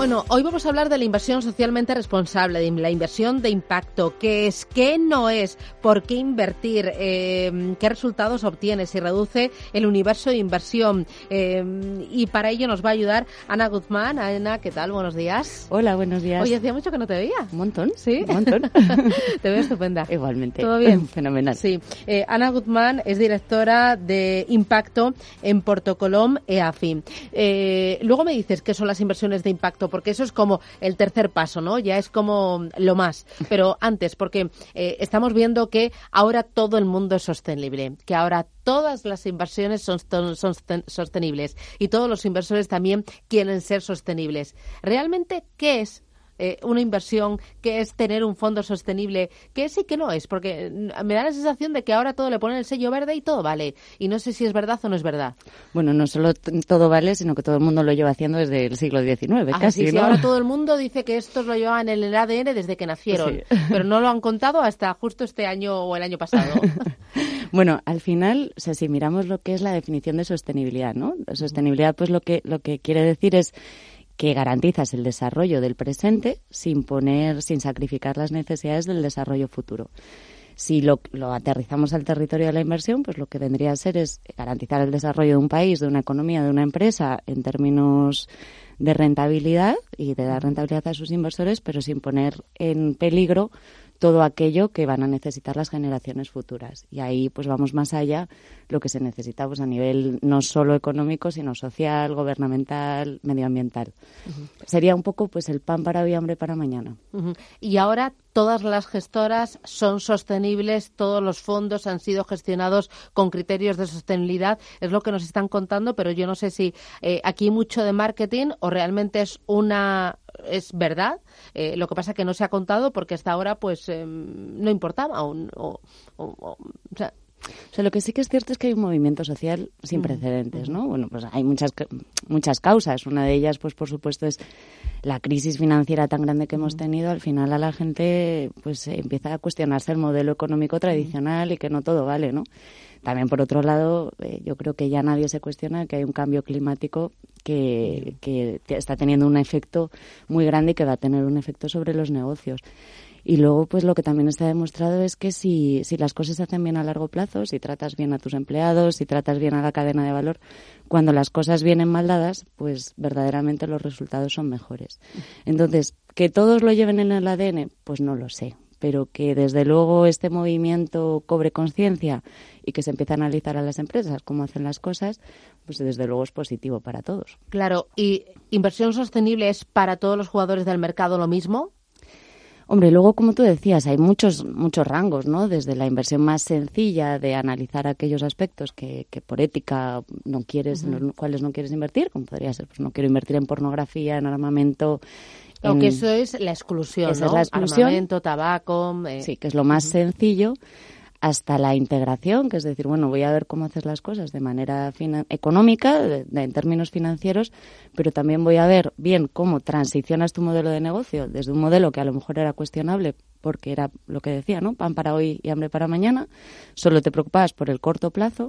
Bueno, hoy vamos a hablar de la inversión socialmente responsable, de la inversión de impacto. ¿Qué es? ¿Qué no es? ¿Por qué invertir? Eh, ¿Qué resultados obtiene? Si reduce el universo de inversión. Eh, y para ello nos va a ayudar Ana Guzmán. Ana, ¿qué tal? Buenos días. Hola, buenos días. Oye, hacía mucho que no te veía. Un montón. ¿Sí? Un montón. te veo estupenda. Igualmente. ¿Todo bien? Fenomenal. Sí. Eh, Ana Guzmán es directora de impacto en Portocolom EAFI. luego me dices qué son las inversiones de impacto porque eso es como el tercer paso, ¿no? Ya es como lo más. Pero antes, porque eh, estamos viendo que ahora todo el mundo es sostenible, que ahora todas las inversiones son, son, sostenibles y todos los inversores también quieren ser sostenibles. ¿Realmente qué es eh, una inversión, que es tener un fondo sostenible, que es y que no es, porque me da la sensación de que ahora todo le ponen el sello verde y todo vale. Y no sé si es verdad o no es verdad. Bueno, no solo todo vale, sino que todo el mundo lo lleva haciendo desde el siglo XIX, ah, casi. Sí, ahora todo el mundo dice que estos lo llevan en el ADN desde que nacieron, pero no lo han contado hasta justo este año o el año pasado. Bueno, al final, o sea, si miramos lo que es la definición de sostenibilidad, ¿no? Sostenibilidad, pues lo que, lo que quiere decir es que garantizas el desarrollo del presente sin poner, sin sacrificar las necesidades del desarrollo futuro. Si lo, aterrizamos al territorio de la inversión, pues lo que vendría a ser es garantizar el desarrollo de un país, de una economía, de una empresa en términos de rentabilidad y de dar rentabilidad a sus inversores, pero sin poner en peligro todo aquello que van a necesitar las generaciones futuras. Y ahí pues vamos más allá lo que se necesita pues, a nivel no solo económico, sino social, gubernamental, medioambiental. Sería un poco pues el pan para hoy, hambre para mañana. Y ahora todas las gestoras son sostenibles, todos los fondos han sido gestionados con criterios de sostenibilidad, es lo que nos están contando, pero yo no sé si eh, aquí hay mucho de marketing o realmente es una es verdad. Eh, lo que pasa es que no se ha contado porque hasta ahora pues em, no importaba. O, o, sea, lo que sí que es cierto es que hay un movimiento social sin precedentes, ¿no? Bueno, pues hay muchas muchas causas. Una de ellas, pues por supuesto, es la crisis financiera tan grande que hemos tenido. Al final a la gente pues empieza a cuestionarse el modelo económico tradicional y que no todo vale, ¿no? También, por otro lado, eh, yo creo que ya nadie se cuestiona que hay un cambio climático que, está teniendo un efecto muy grande y que va a tener un efecto sobre los negocios. Y luego, pues lo que también está demostrado es que si, si las cosas se hacen bien a largo plazo, si tratas bien a tus empleados, si tratas bien a la cadena de valor, cuando las cosas vienen mal dadas, pues verdaderamente los resultados son mejores. Entonces, que todos lo lleven en el ADN, pues no lo sé pero que desde luego este movimiento cobre conciencia y que se empiece a analizar a las empresas cómo hacen las cosas, pues desde luego es positivo para todos. Claro, ¿y inversión sostenible es para todos los jugadores del mercado lo mismo? Hombre, luego, como tú decías, hay muchos, muchos rangos, ¿no? Desde la inversión más sencilla de analizar aquellos aspectos que, que por ética no quieres, en los cuales no quieres invertir, como podría ser, pues no quiero invertir en pornografía, en armamento, aunque eso es la exclusión, ¿no? es la exclusión. Armamento, tabaco... Eh. Sí, que es lo más sencillo hasta la integración, que es decir, bueno, voy a ver cómo haces las cosas de manera económica, en términos financieros, pero también voy a ver bien cómo transicionas tu modelo de negocio desde un modelo que a lo mejor era cuestionable porque era lo que decía, ¿no? Pan para hoy y hambre para mañana, solo te preocupabas por el corto plazo,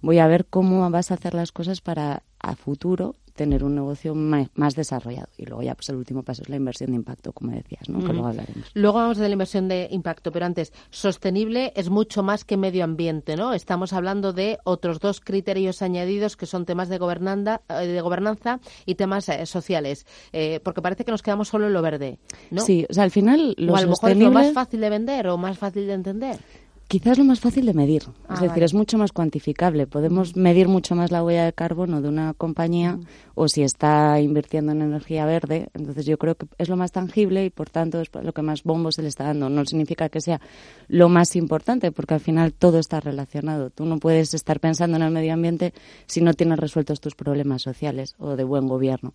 voy a ver cómo vas a hacer las cosas para a futuro tener un negocio más, desarrollado. Y luego ya pues el último paso es la inversión de impacto, como decías, ¿no? Que luego hablaremos. Luego vamos de la inversión de impacto, pero antes, sostenible es mucho más que medio ambiente, ¿no? Estamos hablando de otros dos criterios añadidos que son temas de, gobernanda, eh, de gobernanza y temas eh, sociales, eh, porque parece que nos quedamos solo en lo verde, ¿no? Sí, o sea, al final lo o a lo mejor es lo más fácil de vender o más fácil de entender. Quizás lo más fácil de medir, es ah, decir, es mucho más cuantificable. Podemos medir mucho más la huella de carbono de una compañía o si está invirtiendo en energía verde. Entonces yo creo que es lo más tangible y por tanto es lo que más bombo se le está dando. No significa que sea lo más importante porque al final todo está relacionado. Tú no puedes estar pensando en el medio ambiente si no tienes resueltos tus problemas sociales o de buen gobierno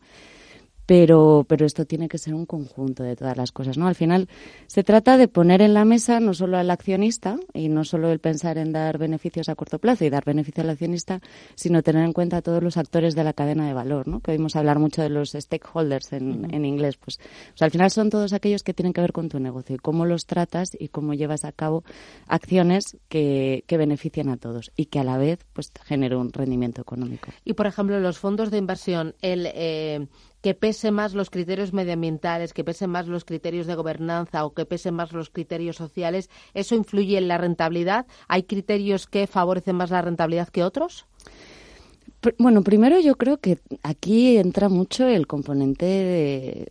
pero, pero esto tiene que ser un conjunto de todas las cosas, ¿no? Al final se trata de poner en la mesa no solo al accionista y no solo el pensar en dar beneficios a corto plazo y dar beneficio al accionista, sino tener en cuenta a todos los actores de la cadena de valor, ¿no? Que oímos hablar mucho de los stakeholders en, en inglés, pues, al final son todos aquellos que tienen que ver con tu negocio y cómo los tratas y cómo llevas a cabo acciones que, que beneficien a todos y que a la vez, pues, generen un rendimiento económico. Y, por ejemplo, los fondos de inversión, el eh, que pese más los criterios medioambientales, que pese más los criterios de gobernanza o que pese más los criterios sociales, ¿eso influye en la rentabilidad? ¿Hay criterios que favorecen más la rentabilidad que otros? Bueno, primero yo creo que aquí entra mucho el componente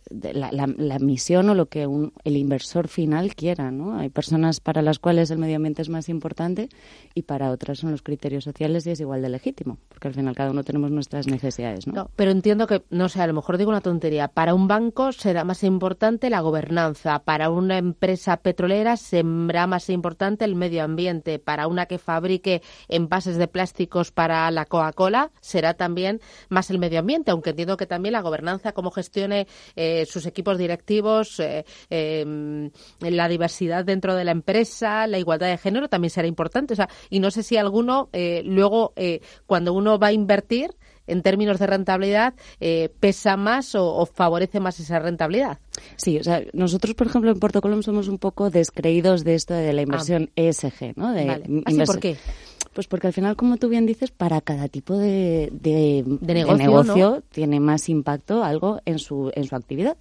de, la, misión o lo que el inversor final quiera, ¿no? Hay personas para las cuales el medio ambiente es más importante y para otras son los criterios sociales y es igual de legítimo, porque al final cada uno tenemos nuestras necesidades, ¿no? pero entiendo que, no sé, a lo mejor digo una tontería. Para un banco será más importante la gobernanza, para una empresa petrolera será más importante el medio ambiente, para una que fabrique envases de plásticos para la Coca-Cola será también más el medio ambiente, aunque entiendo que también la gobernanza, cómo gestione eh, sus equipos directivos, eh, em, la diversidad dentro de la empresa, la igualdad de género también será importante. O sea, y no sé si alguno eh, luego, cuando uno va a invertir, en términos de rentabilidad pesa más o, favorece más esa rentabilidad. Sí, o sea, nosotros, por ejemplo, en Porto Colom somos un poco descreídos de esto de la inversión ah. ESG, ¿no? De vale. ¿Por qué? Pues porque al final, como tú bien dices, para cada tipo de, de, negocio, tiene más impacto algo en su, en su actividad.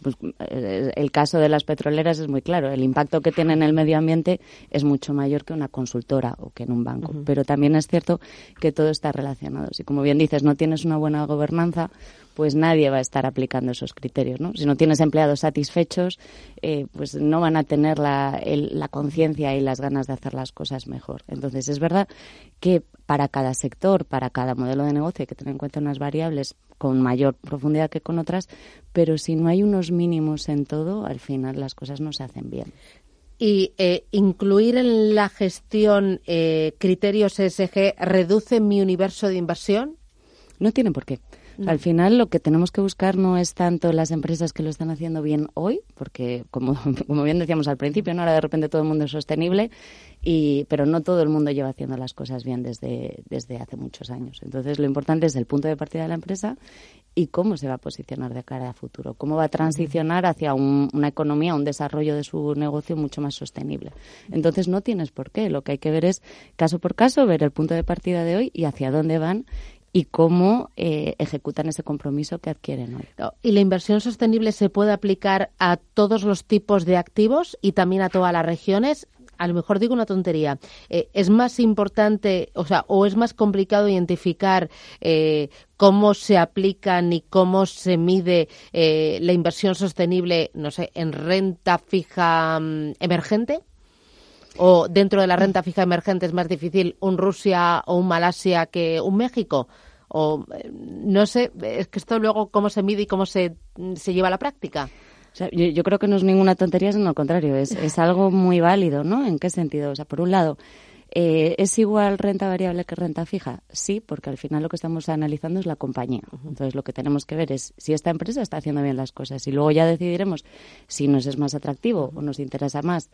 Pues, eh, el caso de las petroleras es muy claro. El impacto que tiene en el medio ambiente es mucho mayor que una consultora o que en un banco. Pero también es cierto que todo está relacionado. Si, como bien dices, no tienes una buena gobernanza, pues nadie va a estar aplicando esos criterios. ¿no? Si no tienes empleados satisfechos, eh, pues no van a tener la, la conciencia y las ganas de hacer las cosas mejor. Entonces, es verdad que para cada sector, para cada modelo de negocio hay que tener en cuenta unas variables con mayor profundidad que con otras, pero si no hay unos mínimos en todo, al final las cosas no se hacen bien. Y eh, incluir en la gestión eh, criterios ESG reduce mi universo de inversión. No tiene por qué. Al final lo que tenemos que buscar no es tanto las empresas que lo están haciendo bien hoy, porque como, como bien decíamos al principio, ¿no? ahora de repente todo el mundo es sostenible, y, pero no todo el mundo lleva haciendo las cosas bien desde, desde hace muchos años. Entonces lo importante es el punto de partida de la empresa y cómo se va a posicionar de cara a futuro, cómo va a transicionar hacia una economía, un desarrollo de su negocio mucho más sostenible. Entonces no tienes por qué, lo que hay que ver es caso por caso, ver el punto de partida de hoy y hacia dónde van y cómo eh, ejecutan ese compromiso que adquieren hoy. ¿Y la inversión sostenible se puede aplicar a todos los tipos de activos y también a todas las regiones? A lo mejor digo una tontería. Eh, ¿Es más importante, o sea, o es más complicado identificar eh, cómo se aplican y cómo se mide la inversión sostenible, no sé, en renta fija mm, emergente? O dentro de la renta fija emergente es más difícil un Rusia o un Malasia que un México? O eh, no sé, es que esto luego cómo se mide y cómo se, se lleva a la práctica. yo, creo que no es ninguna tontería, sino al contrario, es, es algo muy válido, ¿no? ¿En qué sentido? O sea, por un lado, eh, ¿Es igual renta variable que renta fija? Sí, porque al final lo que estamos analizando es la compañía. Entonces lo que tenemos que ver es si esta empresa está haciendo bien las cosas y luego ya decidiremos si nos es más atractivo o nos interesa más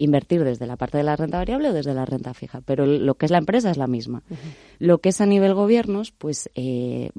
invertir desde la parte de la renta variable o desde la renta fija. Pero lo que es la empresa es la misma. Lo que es a nivel gobiernos, pues eh,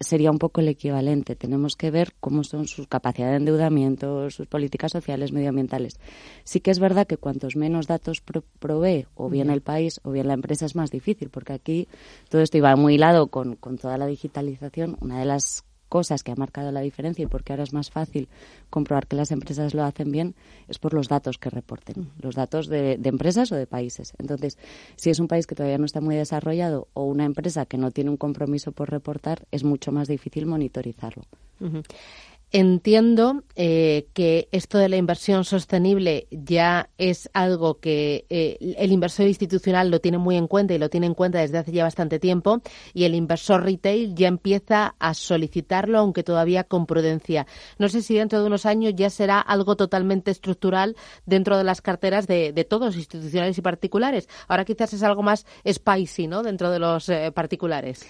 sería un poco el equivalente. Tenemos que ver cómo son sus capacidades de endeudamiento, sus políticas sociales, medioambientales. Sí que es verdad que cuantos menos datos provee o bien el país o bien la empresa es más difícil, porque aquí todo esto iba muy hilado con, con toda la digitalización. Una de las cosas que ha marcado la diferencia y porque ahora es más fácil comprobar que las empresas lo hacen bien es por los datos que reporten, los datos de, empresas o de países. Entonces, si es un país que todavía no está muy desarrollado o una empresa que no tiene un compromiso por reportar, es mucho más difícil monitorizarlo. Entiendo eh, que esto de la inversión sostenible ya es algo que eh, el inversor institucional lo tiene muy en cuenta y lo tiene en cuenta desde hace ya bastante tiempo y el inversor retail ya empieza a solicitarlo, aunque todavía con prudencia. No sé si dentro de unos años ya será algo totalmente estructural dentro de las carteras de, todos, institucionales y particulares. Ahora quizás es algo más spicy, ¿no? Dentro de los eh, particulares.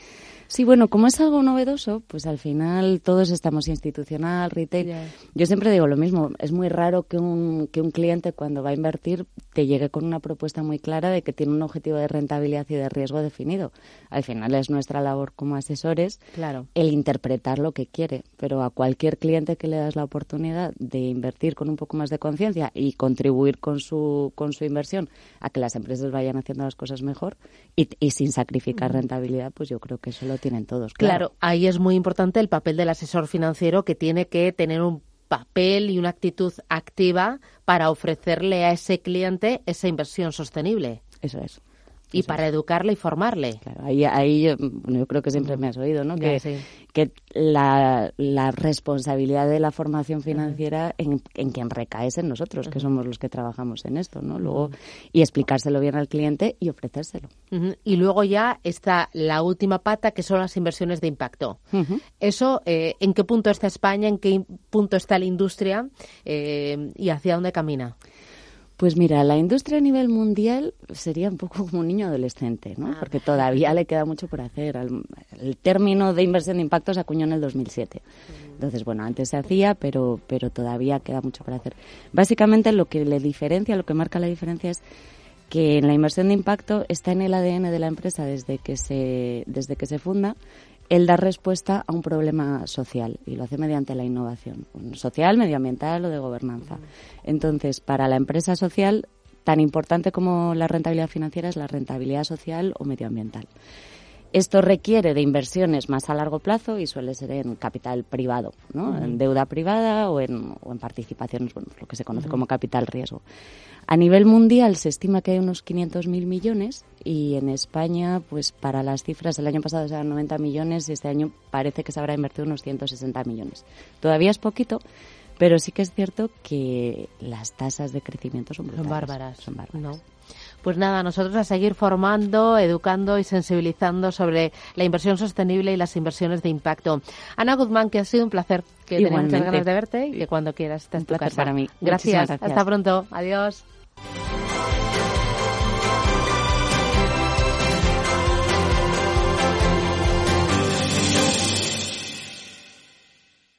Sí, bueno, como es algo novedoso, pues al final todos estamos institucional, retail. Yo siempre digo lo mismo, es muy raro que un, que un cliente cuando va a invertir te llegue con una propuesta muy clara de que tiene un objetivo de rentabilidad y de riesgo definido. Al final es nuestra labor como asesores claro. el interpretar lo que quiere, pero a cualquier cliente que le das la oportunidad de invertir con un poco más de conciencia y contribuir con su, con su inversión a que las empresas vayan haciendo las cosas mejor y, y sin sacrificar rentabilidad, pues yo creo que eso lo tienen todos. Claro. ahí es muy importante el papel del asesor financiero que tiene que tener un papel y una actitud activa para ofrecerle a ese cliente esa inversión sostenible. Eso es y para educarle y formarle. Claro, ahí, ahí yo, yo, creo que siempre me has oído, ¿no? Que, que la, la, responsabilidad de la formación financiera en, en, quien recae en nosotros, que somos los que trabajamos en esto, ¿no? Luego, y explicárselo bien al cliente y ofrecérselo. Y luego ya está la última pata, que son las inversiones de impacto. Eso, eh, ¿en qué punto está España? ¿En qué punto está la industria? Eh, ¿Y hacia dónde camina? Pues mira, la industria a nivel mundial sería un poco como un niño adolescente, ¿no? Ah. Porque todavía le queda mucho por hacer. El término de inversión de impacto se acuñó en el 2007. Mm. Entonces, bueno, antes se hacía, pero, pero todavía queda mucho por hacer. Básicamente lo que le diferencia, lo que marca la diferencia es que la inversión de impacto está en el ADN de la empresa desde que se, desde que se funda el dar respuesta a un problema social y lo hace mediante la innovación, social, medioambiental o de gobernanza. Entonces, para la empresa social, tan importante como la rentabilidad financiera es la rentabilidad social o medioambiental. Esto requiere de inversiones más a largo plazo y suele ser en capital privado, ¿no? en deuda privada o en, o en participaciones, bueno, lo que se conoce como capital riesgo. A nivel mundial se estima que hay unos 500.000 millones y en España, pues para las cifras, el año pasado eran 90 millones y este año parece que se habrá invertido unos 160 millones. Todavía es poquito, pero sí que es cierto que las tasas de crecimiento son, son bárbaras. Son bárbaras. Pues nada, nosotros a seguir formando, educando y sensibilizando sobre la inversión sostenible y las inversiones de impacto. Ana Guzmán, que ha sido un placer, que muchas ganas de verte y que cuando quieras estés en tu casa. para mí. gracias. Hasta pronto. Adiós.